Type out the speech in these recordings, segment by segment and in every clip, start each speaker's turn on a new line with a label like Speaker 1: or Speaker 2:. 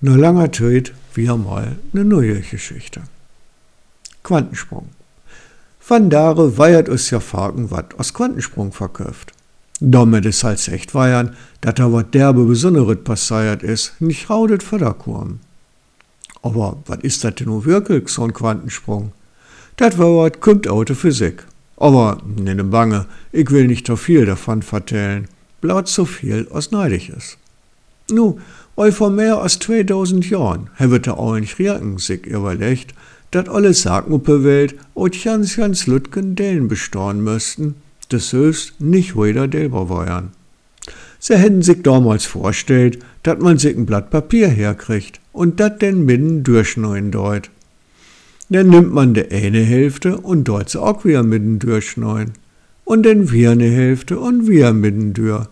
Speaker 1: Nur langer Zeit wieder mal eine neue Geschichte. Quantensprung. Van Dare weiert us ja fragen, wat aus Quantensprung verkauft. Damit es halt echt weiern, dat da wat derbe besonderes passiert is, nicht raudet Förderkurm. Aber wat ist dat denn nur wirklich, so ein Quantensprung? Dat war wat kommt aus der Physik. Aber nenne Bange, ich will nicht so viel davon vertellen, blaut so viel aus neidig ist. Nu, eu vor mehr als 2000 Jahren hevet der Auench Rierken sich überlegt, dat alle Sagen op der Welt und ganz, ganz Lütgen Dellen bestorn müssten, das höchst nicht wieder delber wären. Sie hätten sich damals vorstellt, dat man sich ein Blatt Papier herkriegt und dat den Midden durchschneiden deut. Dann nimmt man de eine Hälfte und dort sie auch wieder mitten durchschneiden. Und dann wir eine Hälfte und wir mitten durch.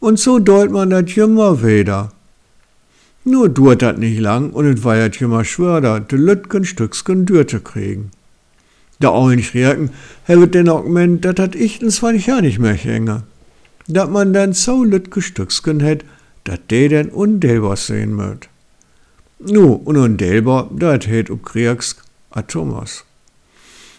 Speaker 1: Und so deut man dat immer wieder. Nur duert dat nicht lang und es war ja immer schwörder, de Lütgen Stücksken dürte kriegen. Da auch nicht rierken, wird den Argument, dat hat ich zwar nicht ja nicht mehr hänge. Dat man dann so Lütge Stücksken hätt, dat de denn undelbar sehen möt. Nu, und undelbar, dat hätt ob Kriegsk Atomos.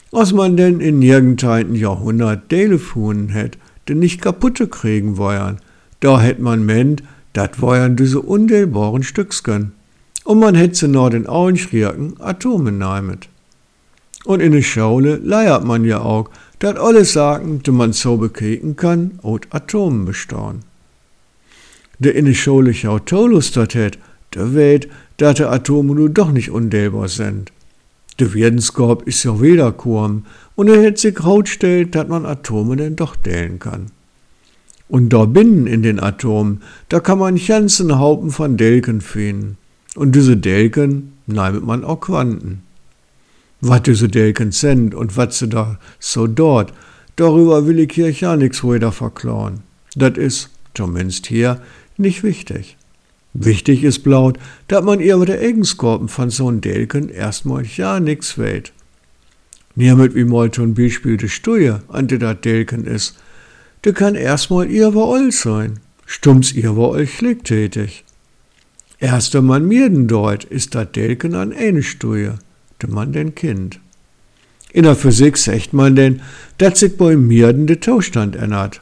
Speaker 1: Was man denn in nirgendteinen Jahrhundert Dele fuhren hätt, denn nicht kaputte kriegen wollen, da hätt man ment, dat wollen diese undelbaren Stücksken. Und man hätt sie noch den Auenschrierken Atome neimet. Und in der Schaule leiert man ja auch, dat alles sagen, die man so bekeken kann, aus Atomen bestehen. Der in der Schaule auch Tolus dat hätt, der weht, dat die Atome nur doch nicht undelbar sind. Der Werdenskorb ist ja wieder Kurm und er hätte sich rausstellt, dass man Atome denn doch delen kann. Und da binnen in den Atomen, da kann man ganzen Haufen von Delken finden. Und diese Delken neimet man auch Quanten. Was diese Delken sind und was sie da so dort, darüber will ich hier ja nichts weiter verklauen. Das ist, zumindest hier, nicht wichtig. Wichtig ist blaut, dass man ihr über der Eigenskorpen von so'n Delken erstmal ja nix weht. Niemand wie mal zum Beispiel de Steuer, an der dat Delken is, de kann erstmal euch sein. Stumms ihr bei euch tätig. Erst wenn man mirden dort, ist dat Delken an eine Steuer, de man den Kind. In der Physik sagt man denn, dat sich bei mirden de Zustand ändert.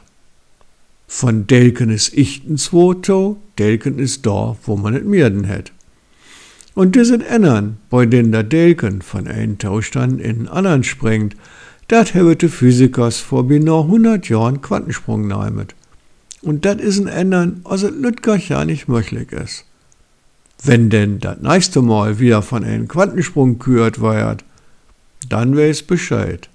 Speaker 1: Von Delken ist ichtens Woto, Delken ist da, wo man et Mirden hätt. Und die ändern, bei denen der Delken von einem Taustand in den anderen springt, dat de Physikers vor genau 100 Jahren Quantensprung neimet. Und dat is ein Ändern, also Lütgach ja nicht möglich ist. Wenn denn das nächste Mal wieder von einem Quantensprung kürt wird, dann weiß Bescheid.